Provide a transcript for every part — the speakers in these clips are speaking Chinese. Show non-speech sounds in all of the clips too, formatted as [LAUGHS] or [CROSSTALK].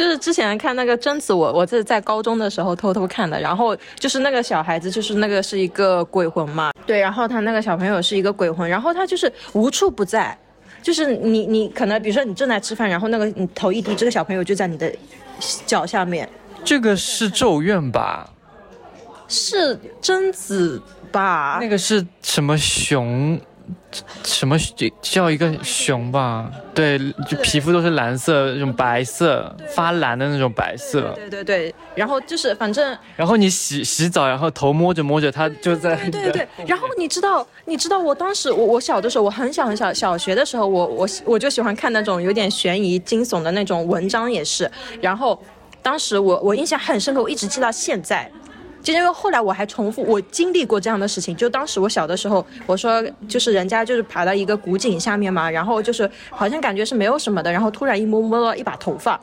就是之前看那个贞子，我我是在高中的时候偷偷看的，然后就是那个小孩子，就是那个是一个鬼魂嘛，对，然后他那个小朋友是一个鬼魂，然后他就是无处不在，就是你你可能比如说你正在吃饭，然后那个你头一低，这个小朋友就在你的脚下面，这个是咒怨吧？是贞子吧？那个是什么熊？什么叫一个熊吧？对，就皮肤都是蓝色，那种白色发蓝的那种白色。对对对，然后就是反正，然后你洗洗澡，然后头摸着摸着，它就在。对对对，然后你知道，你知道我当时我我小的时候，我很小很小，小学的时候，我我我就喜欢看那种有点悬疑惊悚的那种文章，也是。然后当时我我印象很深刻，我一直记到现在。就因为后来我还重复，我经历过这样的事情。就当时我小的时候，我说就是人家就是爬到一个古井下面嘛，然后就是好像感觉是没有什么的，然后突然一摸摸到一把头发，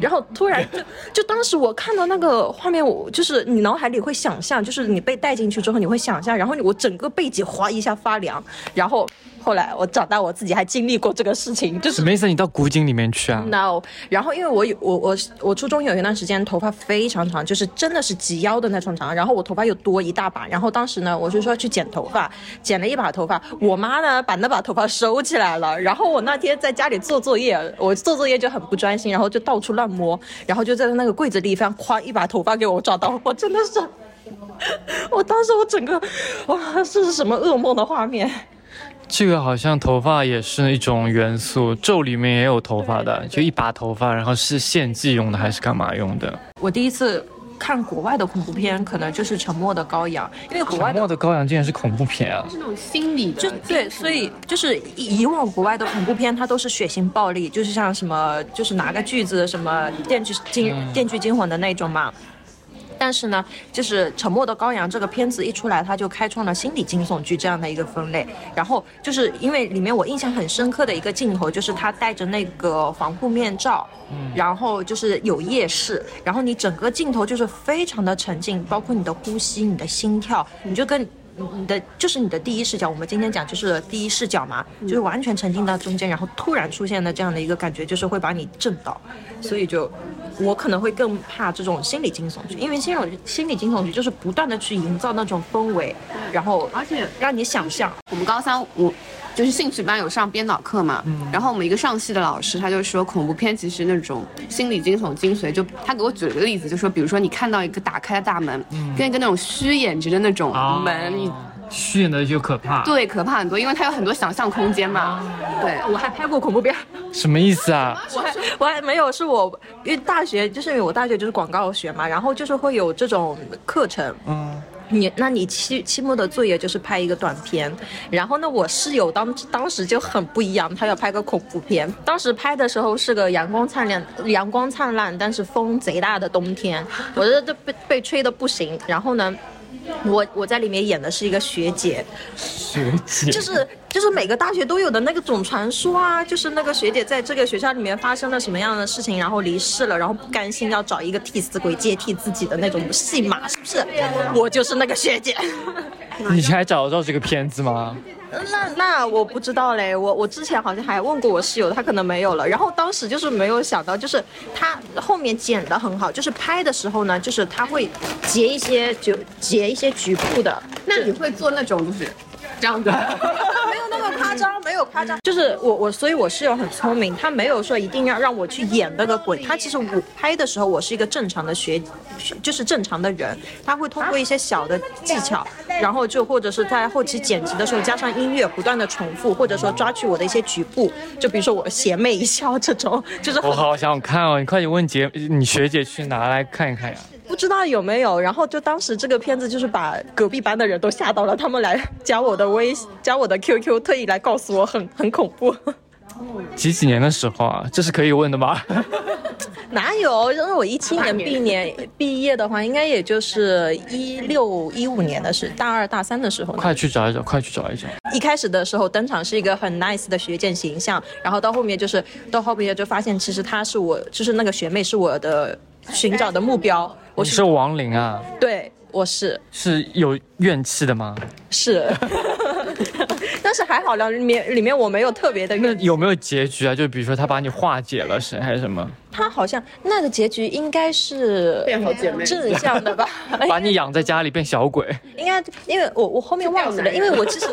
然后突然就就当时我看到那个画面，我就是你脑海里会想象，就是你被带进去之后你会想象，然后我整个背脊哗一下发凉，然后。后来我长大，我自己还经历过这个事情，就是什么意思？你到古井里面去啊？No。然后因为我有我我我初中有一段时间头发非常长，就是真的是及腰的那种长。然后我头发又多一大把。然后当时呢，我就说去剪头发，剪了一把头发。我妈呢把那把头发收起来了。然后我那天在家里做作业，我做作业就很不专心，然后就到处乱摸，然后就在那个柜子里翻，哐一把头发给我抓到，我真的是，我当时我整个哇，这是什么噩梦的画面？这个好像头发也是一种元素，咒里面也有头发的，就一把头发，然后是献祭用的还是干嘛用的？我第一次看国外的恐怖片，可能就是《沉默的羔羊》，因为国外《沉默的羔羊》竟然是恐怖片啊！是那种心理的，就对，所以就是以往国外的恐怖片，它都是血腥暴力，就是像什么，就是拿个锯子，什么《电锯惊电锯惊魂》的那种嘛。但是呢，就是《沉默的羔羊》这个片子一出来，它就开创了心理惊悚剧这样的一个分类。然后就是因为里面我印象很深刻的一个镜头，就是他戴着那个防护面罩，然后就是有夜视，然后你整个镜头就是非常的沉静，包括你的呼吸、你的心跳，你就跟。你的就是你的第一视角，我们今天讲就是第一视角嘛，就是完全沉浸到中间，然后突然出现的这样的一个感觉，就是会把你震到，所以就我可能会更怕这种心理惊悚剧，因为心理心理惊悚剧就是不断的去营造那种氛围，然后而且让你想象。我们高三我。就是兴趣班有上编导课嘛，然后我们一个上戏的老师他就说，恐怖片其实那种心理惊悚精髓，就他给我举了个例子，就说比如说你看到一个打开的大门，跟一个那种虚掩着的那种门，你虚掩的就可怕，对，可怕很多，因为它有很多想象空间嘛。对，我还拍过恐怖片，什么意思啊？我还我还没有，是我因为大学就是因为我大学就是广告学嘛，然后就是会有这种课程，嗯。你那你期期末的作业就是拍一个短片，然后呢，我室友当当时就很不一样，他要拍个恐怖片。当时拍的时候是个阳光灿烂、阳光灿烂，但是风贼大的冬天，我这都被被吹的不行。然后呢？我我在里面演的是一个学姐，学姐就是就是每个大学都有的那个总传说啊，就是那个学姐在这个学校里面发生了什么样的事情，然后离世了，然后不甘心要找一个替死鬼接替自己的那种戏码，是不是？我就是那个学姐。你还找得到这个片子吗？那那我不知道嘞，我我之前好像还问过我室友，他可能没有了。然后当时就是没有想到，就是他后面剪的很好，就是拍的时候呢，就是他会截一些就截一些局部的。那你会做那种就是这样的？[LAUGHS] 夸张没有夸张，就是我我所以我室友很聪明，他没有说一定要让我去演那个鬼，他其实我拍的时候我是一个正常的学，就是正常的人，他会通过一些小的技巧，然后就或者是在后期剪辑的时候加上音乐不断的重复，或者说抓取我的一些局部，就比如说我邪魅一笑这种，就是我好想看哦，你快点问姐，你学姐去拿来看一看呀。不知道有没有，然后就当时这个片子就是把隔壁班的人都吓到了，他们来加我的微加我的 QQ，特意来告诉我很很恐怖。几几年的时候啊？这是可以问的吗？[LAUGHS] 哪有？因为我一七年毕年毕业的话，应该也就是一六一五年的事大二大三的时候。快去找一找，快去找一找。一开始的时候登场是一个很 nice 的学姐形象，然后到后面就是到后面就发现其实她是我，就是那个学妹是我的寻找的目标。我是亡灵啊！对，我是是有怨气的吗？是。[LAUGHS] 但是还好了，里面里面我没有特别的那有没有结局啊？就比如说他把你化解了是还是什么？他好像那个结局应该是变好姐妹正向的吧？[LAUGHS] 把你养在家里变小鬼？[LAUGHS] 应该，因为我我后面忘记了，因为我其实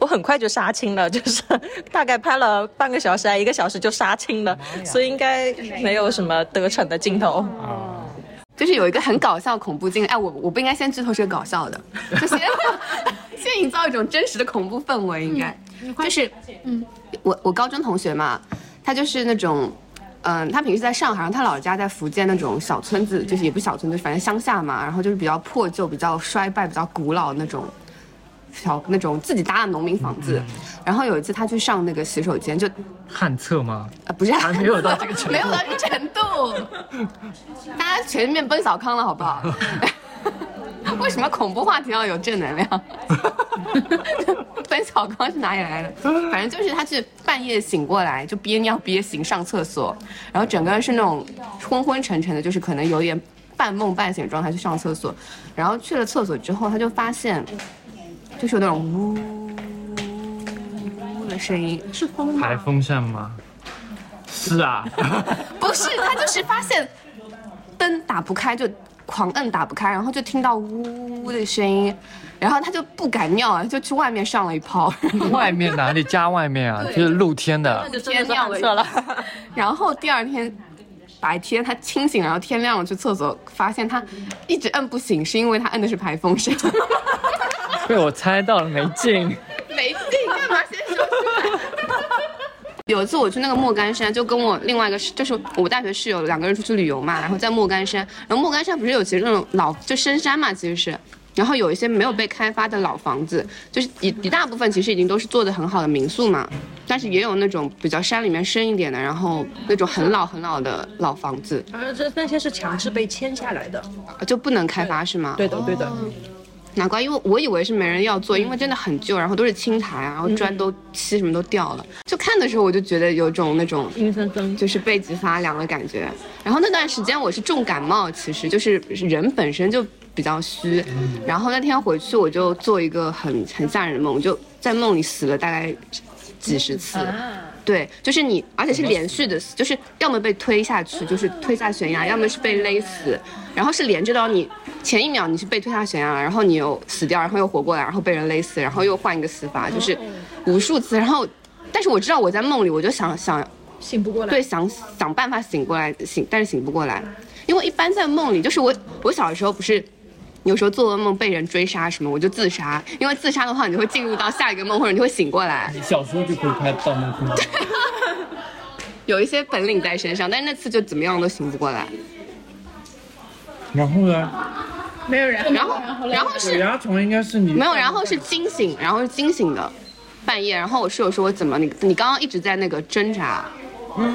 我很快就杀青了，就是大概拍了半个小时还一个小时就杀青了，所以应该没有什么得逞的镜头。就是有一个很搞笑恐怖经历，哎，我我不应该先剧透是个搞笑的，[LAUGHS] 就先 [LAUGHS] 先营造一种真实的恐怖氛围，应该就是，嗯，我我高中同学嘛，他就是那种，嗯，他平时在上海，然后他老家在福建那种小村子，就是也不是小村子，反正乡下嘛，然后就是比较破旧、比较衰败、比较古老那种。小那种自己搭的农民房子，然后有一次他去上那个洗手间，就旱厕吗？啊不是还没有到这个程度没有到这个程度，大家全面奔小康了，好不好？[LAUGHS] 为什么恐怖话题要有正能量？[LAUGHS] 奔小康是哪里来的？反正就是他是半夜醒过来，就憋尿憋醒上厕所，然后整个人是那种昏昏沉沉的，就是可能有点半梦半醒状态去上厕所，然后去了厕所之后，他就发现就是有那种呜的声音，是风吗？排风扇吗？是啊，[LAUGHS] 不是，他就是发现灯打不开，就狂摁打不开，然后就听到呜呜的声音，然后他就不敢尿啊，就去外面上了一泡，外面哪里家外面啊？就是露天的。[LAUGHS] 就真的是旱厕了。然后第二天白天他清醒，然后天亮了去厕所，发现他一直摁不醒，是因为他摁的是排风扇。[LAUGHS] 被我猜到了，没劲。没劲，干嘛先说出来？[LAUGHS] 有一次我去那个莫干山，就跟我另外一个室，就是我大学室友两个人出去旅游嘛，然后在莫干山，然后莫干山不是有其实那种老就深山嘛，其实是。然后有一些没有被开发的老房子，就是一一大部分其实已经都是做的很好的民宿嘛，但是也有那种比较山里面深一点的，然后那种很老很老的老房子，而这那些是强制被签下来的。就不能开发是吗？对的，对的。难怪，因为我以为是没人要做，因为真的很旧，然后都是青苔啊，然后砖都漆什么都掉了。就看的时候我就觉得有种那种阴森森。就是背脊发凉的感觉。然后那段时间我是重感冒，其实就是人本身就比较虚。然后那天回去我就做一个很很吓人的梦，我就在梦里死了大概几十次。对，就是你，而且是连续的死，就是要么被推下去，就是推下悬崖，要么是被勒死，然后是连着到你前一秒你是被推下悬崖了，然后你又死掉，然后又活过来，然后被人勒死，然后又换一个死法，就是无数次。然后，但是我知道我在梦里，我就想想醒不过来。对，想想办法醒过来，醒，但是醒不过来，因为一般在梦里，就是我我小的时候不是。有时候做噩梦被人追杀什么，我就自杀，因为自杀的话，你就会进入到下一个梦，或者你会醒过来。你小时候就可以拍《盗梦空间》。[LAUGHS] 有一些本领在身上，但是那次就怎么样都醒不过来。然后呢？没有人，然后，然后鬼是压床应该是你没有，然后是惊醒，然后是惊醒的，半夜。然后我室友说：“我怎么你你刚刚一直在那个挣扎？”嗯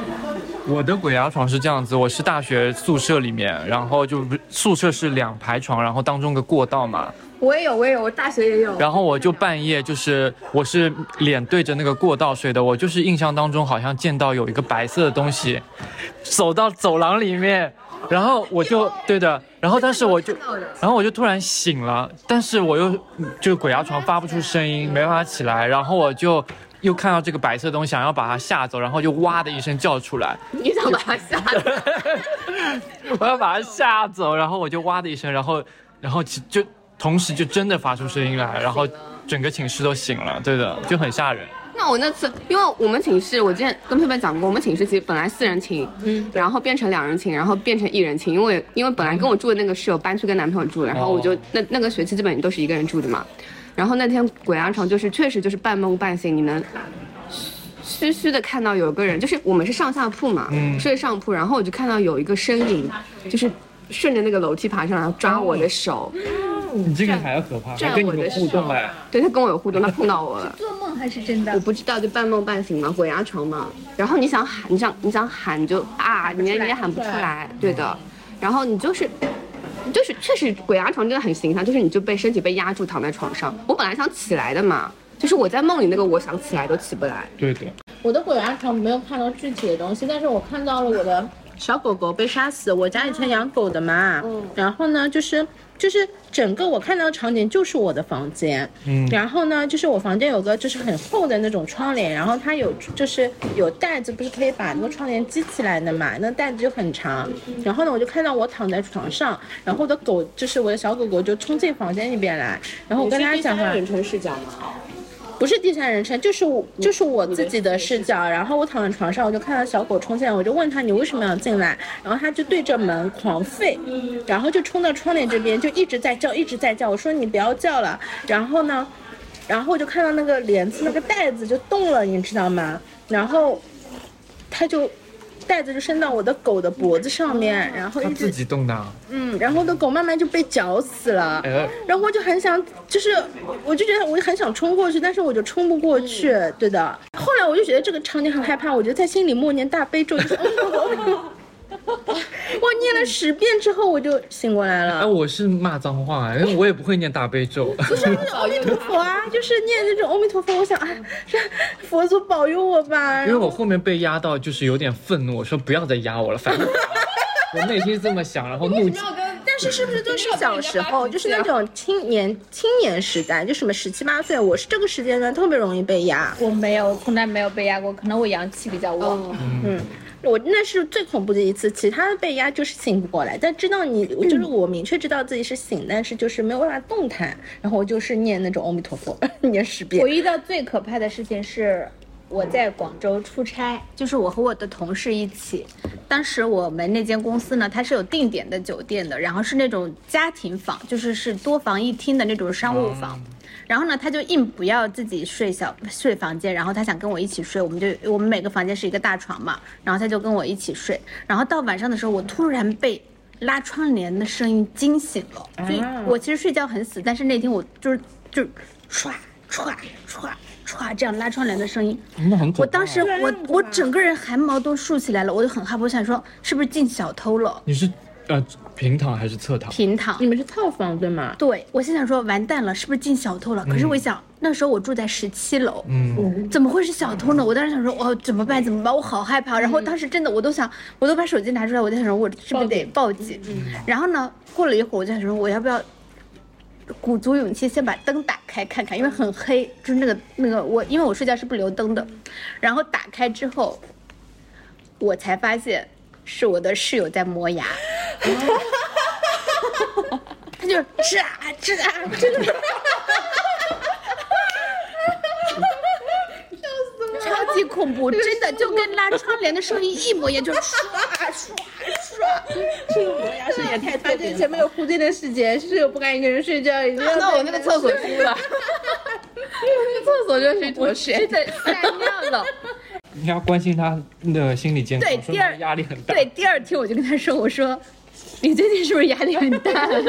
我的鬼压床是这样子，我是大学宿舍里面，然后就不宿舍是两排床，然后当中个过道嘛，我也有，我也有，我大学也有。然后我就半夜就是我是脸对着那个过道睡的，我就是印象当中好像见到有一个白色的东西，走到走廊里面，然后我就对的，然后但是我就，然后我就突然醒了，但是我又就鬼压床发不出声音，没办法起来，然后我就。又看到这个白色东西，想要把它吓走，然后就哇的一声叫出来，你想把它吓走？[LAUGHS] 我要把它吓走，然后我就哇的一声，然后，然后就同时就真的发出声音来，然后整个寝室都醒了，对的，就很吓人。那我那次，因为我们寝室，我之前跟佩佩讲过，我们寝室其实本来四人寝，嗯，然后变成两人寝，然后变成一人寝，因为因为本来跟我住的那个室友搬去跟男朋友住，然后我就那那个学期基本都是一个人住的嘛。然后那天鬼压床就是确实就是半梦半醒，你能虚虚的看到有个人，就是我们是上下铺嘛，睡上铺，然后我就看到有一个身影，就是顺着那个楼梯爬上来，抓我的手，你这个还要可怕，跟你有我的互动哎，对他跟我有互动，他碰到我了。做梦还是真的我？不知道，就半梦半醒嘛，鬼压床嘛。然后你想喊，你想你想喊，你就啊，你也你也喊不出来，对的。然后你就是，你就是确实鬼压床真的很形象，就是你就被身体被压住躺在床上。我本来想起来的嘛，就是我在梦里那个我想起来都起不来。对的，我的鬼压床没有看到具体的东西，但是我看到了我的小狗狗被杀死。我家以前养狗的嘛，然后呢，就是就是整个我看到的场景就是我的房间，嗯然后呢，就是我房间有个就是很厚的那种窗帘，然后它有就是有袋子，不是可以把那个窗帘系起来的嘛？那袋子就很长。然后呢，我就看到我躺在床上，然后我的狗就是我的小狗狗就冲进房间里边来，然后我跟它讲话，远程视角吗？不是第三人称，就是我就是我自己的视角。然后我躺在床上，我就看到小狗冲进来，我就问他你为什么要进来？然后他就对着门狂吠，然后就冲到窗帘这边，就一直在叫，一直在叫。我说你不要叫了。然后呢，然后我就看到那个帘子那个带子就动了，你知道吗？然后他就带子就伸到我的狗的脖子上面，然后它自一直己动的啊。嗯，然后我的狗慢慢就被绞死了。呃，然后我就很想，就是我就觉得我很想冲过去，但是我就冲不过去，对的。后来我就觉得这个场景很害怕，我就在心里默念大悲咒，就是 [LAUGHS] [LAUGHS] 我念了十遍之后，我就醒过来哎，了。我是骂脏话，因为我也不会念大悲咒。[LAUGHS] 不是阿弥陀佛啊，[LAUGHS] 就是念那种阿弥陀佛，我想啊，让佛祖保佑我吧。因为我后面被压到，就是有点愤怒，我说不要再压我了，反正我内心是这么想，然后怒气。但是是不是都是小时候，就是那种青年青年时代，就什么十七八岁，我是这个时间段特别容易被压。我没有，从来没有被压过，可能我阳气比较旺。嗯，我那是最恐怖的一次，其他的被压就是醒不过来，但知道你就是我明确知道自己是醒，但是就是没有办法动弹，然后我就是念那种阿弥陀佛，[LAUGHS] 念十遍我。遇到最可怕的事情是我在广州出差，就是我和我的同事一起。当时我们那间公司呢，它是有定点的酒店的，然后是那种家庭房，就是是多房一厅的那种商务房。然后呢，他就硬不要自己睡小睡房间，然后他想跟我一起睡，我们就我们每个房间是一个大床嘛，然后他就跟我一起睡。然后到晚上的时候，我突然被拉窗帘的声音惊醒了，所以我其实睡觉很死，但是那天我就是就唰唰唰唰这样拉窗帘的声音。我当时我我整个人汗毛都竖起来了，我就很害怕，我想说是不是进小偷了？你是呃平躺还是侧躺？平躺你。们是套房对吗？对，我心想说完蛋了，是不是进小偷了？可是我一想，那时候我住在十七楼，嗯，怎么会是小偷呢？我当时想说，哦，怎么办？怎么办？我好害怕。然后当时真的，我都想，我都把手机拿出来，我在想说，我是不是得报警？然后呢，过了一会儿，我就想说，我要不要鼓足勇气先把灯打开看看，因为很黑，就是那个那个我，因为我睡觉是不留灯的。然后打开之后，我才发现是我的室友在磨牙。[LAUGHS] 他就吃啊吃啊，[LAUGHS] 真的，超级恐怖，真的就跟拉窗帘的声音一模一样，就唰唰唰。这个磨牙声也太特别了。前面有铺垫的细节，室友不敢一个人睡觉，一定要那我那个厕所哭了，厕所就是一坨血。真的吓尿了。你要关心他的心理健康，对第二压力很大。对，第二天我就跟他说，我说 [LAUGHS] 你最近是不是压力很大？[LAUGHS]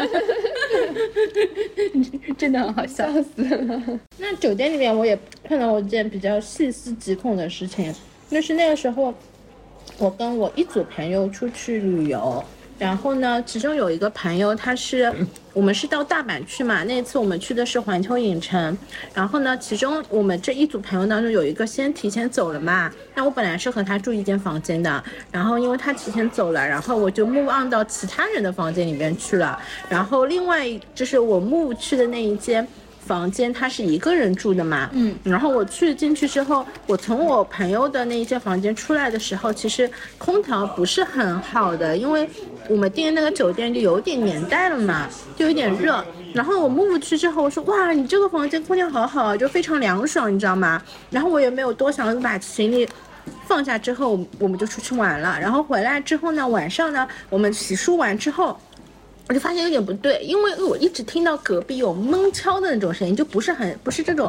真的很好笑死了。那酒店里面我也碰到过一件比较细思极恐的事情，就是那个时候我跟我一组朋友出去旅游，然后呢，其中有一个朋友他是 [LAUGHS] 我们是到大阪去嘛，那次我们去的是环球影城，然后呢，其中我们这一组朋友当中有一个先提前走了嘛，那我本来是和他住一间房间的，然后因为他提前走了，然后我就 move on 到其他人的房间里面去了，然后另外就是我 move 去的那一间。房间他是一个人住的嘛，嗯，然后我去进去之后，我从我朋友的那一间房间出来的时候，其实空调不是很好的，因为我们订的那个酒店就有点年代了嘛，就有点热。然后我 move 去之后，我说哇，你这个房间空调好好，就非常凉爽，你知道吗？然后我也没有多想，把行李。放下之后，我们就出去玩了。然后回来之后呢，晚上呢，我们洗漱完之后，我就发现有点不对，因为我一直听到隔壁有闷敲的那种声音，就不是很不是这种，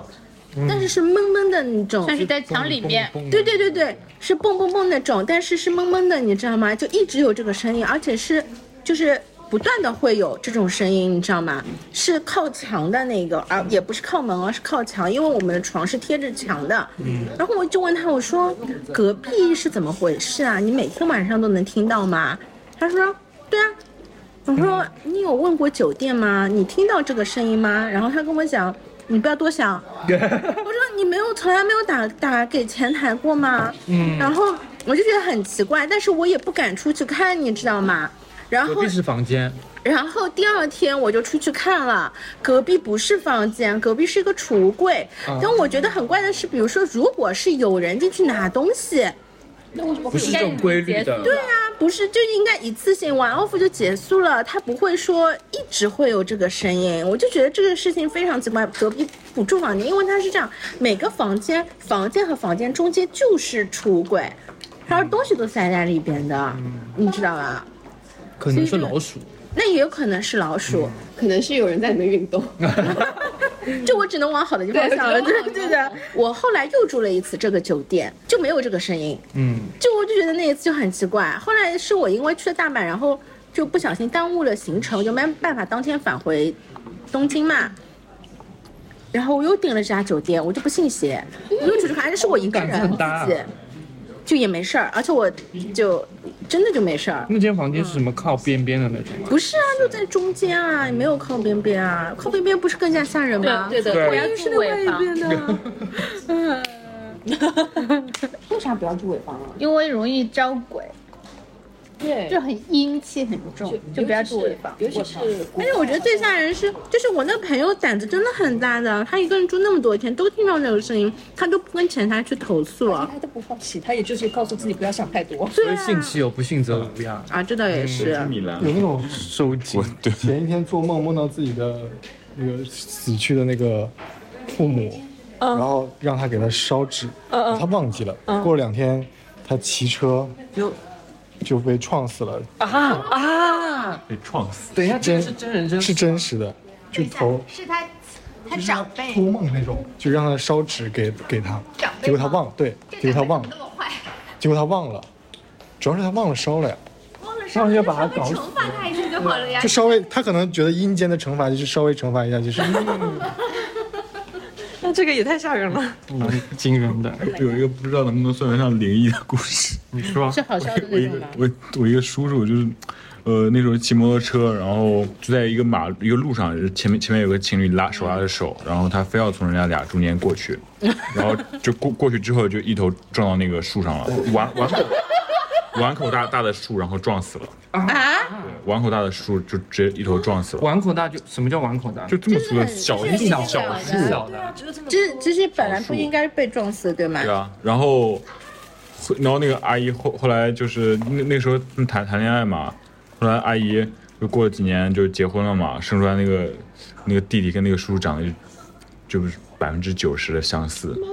但是是闷闷的那种，像是在墙里面，对对对对，是蹦蹦蹦那种，但是是闷闷的，你知道吗？就一直有这个声音，而且是就是不断的会有这种声音，你知道吗？是靠墙的那个，而也不是靠门，而是靠墙，因为我们的床是贴着墙的。嗯。然后我就问他，我说隔壁是怎么回事啊？你每天晚上都能听到吗？他说对啊。我说你有问过酒店吗？你听到这个声音吗？然后他跟我讲，你不要多想。[LAUGHS] 我说你没有从来没有打打给前台过吗？嗯，然后我就觉得很奇怪，但是我也不敢出去看，你知道吗？然后隔壁是房间，然后第二天我就出去看了，隔壁不是房间，隔壁是一个储物柜。但我觉得很怪的是，比如说，如果是有人进去拿东西，那为什么不是这种规律的。对啊，不是就应该一次性玩 off 就结束了，他不会说一直会有这个声音。我就觉得这个事情非常奇怪。隔壁不住房间，因为他是这样，每个房间房间和房间中间就是橱柜，然后东西都塞在里边的，你知道吧？可能是老鼠。那也有可能是老鼠，可能是有人在里面运动。[LAUGHS] 就我只能往好的地方想了，对对的。我后来又住了一次这个酒店，就没有这个声音。嗯，就我就觉得那一次就很奇怪。后来是我因为去了大阪，然后就不小心耽误了行程，就没办法当天返回东京嘛。然后我又订了这家酒店，我就不信邪，我又出去看，这是我一个人 [LAUGHS] 自己，就也没事儿，而且我就真的就没事儿。那间房间是什么靠边边的那种吗？不是啊，就在中间啊，也没有靠边边啊，靠边边不是更加吓人吗？对对，对不要住尾房，外边的。嗯，[LAUGHS] 为啥不要住尾房啊？因为容易招鬼，对就很阴气很重，就不要住尾房。尤其是而且我觉得最吓人是，就是我那个朋友胆子真的很大的，他一个人住那么多天，都听到那个声音，他都不跟前台去投诉了。他都不放弃，他也就是告诉自己不要想太多。所以信其有，不信则无呀。啊，这倒也是。有那种收紧。对前一天做梦梦到自己的那个死去的那个父母，然后让他给他烧纸，他忘记了。过了两天，他骑车就就被撞死了，啊啊！被撞死。等一下，这真是真人真。是真实的，就头。是他他长辈。托梦那种，就让他烧纸给给他，结果他忘了，对，结果他忘。了，那么坏，结果他忘了，主要是他忘了烧了呀。忘了上去就把他搞死。惩罚他一次就好了呀。就。稍微，他可能觉得阴间的惩罚就是稍微惩罚一下，就是那 [LAUGHS] [LAUGHS] 这个也太吓人了。蛮惊人的。有一个不知道能不能算得上灵异的故事。你说是好笑的我一个那种吗？我我一个叔叔就是，呃，那时候骑摩托车，然后就在一个马一个路上，前面前面有个情侣拉手拉着手，然后他非要从人家俩中间过去，然后就过过去之后就一头撞到那个树上了，碗碗口碗口大大的树，然后撞死了。啊，对，碗口大的树就直接一头撞死了，碗口大就什么叫碗口大？就这么粗的小就是小树，小的。这这些本来不应该被撞死，对吗？对啊，然后，然后那个阿姨后后来就是那那时候谈谈恋爱嘛，后来阿姨就过了几年就结婚了嘛，生出来那个那个弟弟跟那个叔叔长得就就是百分之九十的相似，啊，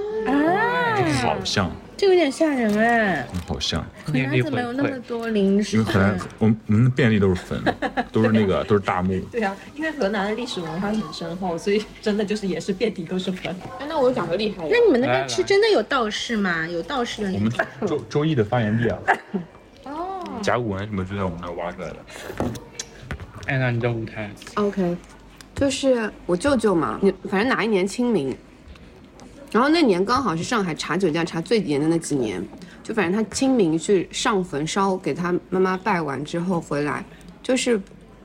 好像这有点吓人哎。好像，河南怎么有那么多灵因石为？河南我们我们的遍地都是坟，[LAUGHS] 都是那个都是大墓，对啊，因为河南的历史文化很深厚，所以真的就是也是遍地都是坟。哎，那我有讲个厉害的那，你们那边是真的有道士吗？有道士的我们周周易的发源地啊，哦，甲骨文什么就在我们那挖出来的。安娜，你的舞台 OK，就是我舅舅嘛，你反正哪一年清明，然后那年刚好是上海查酒驾查最严的那几年，就反正他清明去上坟烧给他妈妈拜完之后回来，就是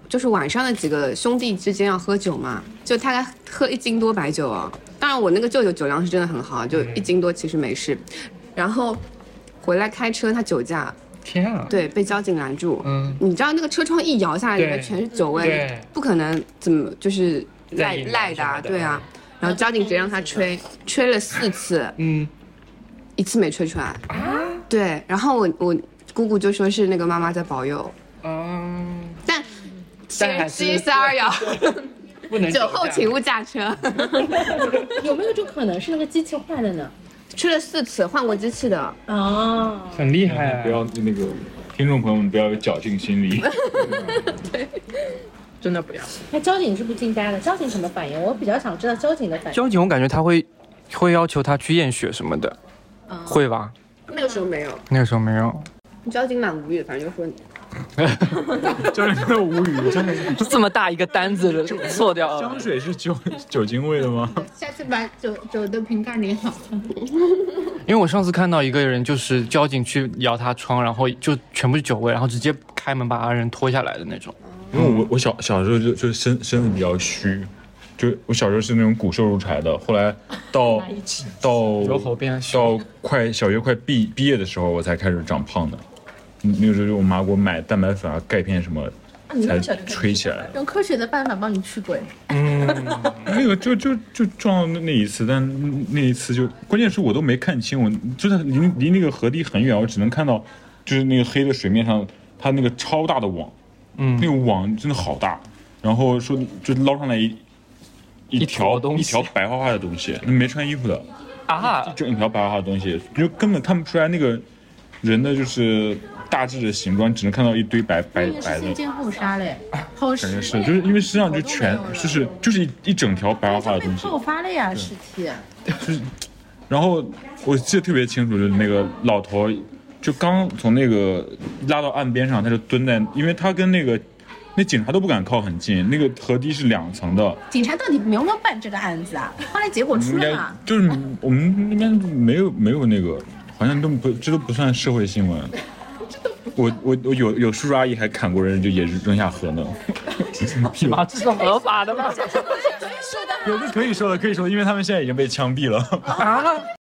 就是晚上的几个兄弟之间要喝酒嘛，就大概喝一斤多白酒哦。当然我那个舅舅酒量是真的很好，就一斤多其实没事，然后回来开车他酒驾，天啊！对，被交警拦住。嗯，你知道那个车窗一摇下来，里面全是酒味，不可能怎么就是赖赖的啊，对啊。然后交警直接让他吹，吹了四次，嗯，一次没吹出来。啊？对，然后我我姑姑就说是那个妈妈在保佑，嗯，但但还是 C 三二幺，不能酒后请勿驾车。[LAUGHS] 有没有这种可能是那个机器坏了呢？吹了四次，换过机器的。哦，很厉害啊。不要那个听众朋友们不要有侥幸心理。[LAUGHS] 真的不要。那交警是不是惊呆了？交警什么反应？我比较想知道交警的反应。交警，我感觉他会会要求他去验血什么的，会吧？那个时候没有，那个时候没有。交警蛮无语的，反正就说教练真的无语，真的。[LAUGHS] 这么大一个单子错掉了香水是酒酒精味的吗？下次把酒酒的瓶盖拧好。[LAUGHS] 因为我上次看到一个人，就是交警去摇他窗，然后就全部是酒味，然后直接开门把人拖下来的那种。因为我我小小时候就就身身子比较虚，就我小时候是那种骨瘦如柴的，后来到到到快小学快毕毕业的时候，我才开始长胖的。嗯那个时候就我妈给我买蛋白粉啊、钙片什么，才吹起来。用科学的办法帮你驱鬼。嗯那个就就就撞到那那一次，但那一次就关键是我都没看清，我就是离离那个河堤很远，我只能看到就是那个黑的水面上它那个超大的网，嗯。那个网真的好大，然后说就捞上来一一一条坨东西。一条白花花的东西，没穿衣服的，啊，整一条白花花的东西，就根本看不出来那个人的就是大致的形状，只能看到一堆白白白的。是先。见后杀嘞，后感尸觉是，就是因为身上就全就是就是一一整条白花花的东西，泡发了呀，尸体。然后我记得特别清楚，就是那个老头就刚从那个拉到岸边上，他就蹲在，因为他跟那个那警察都不敢靠很近，那个河堤是两层的，警察到底有没有办这个案子啊？后来结果出来了？就是我们那边没有没有那个，好像都不这都不算社会新闻。我我我有有叔叔阿姨还砍过人，就也是扔下河呢。[LAUGHS] 啊，这是合法的吗？[LAUGHS] 有的可以说的，可以说的，因为他们现在已经被枪毙了。啊，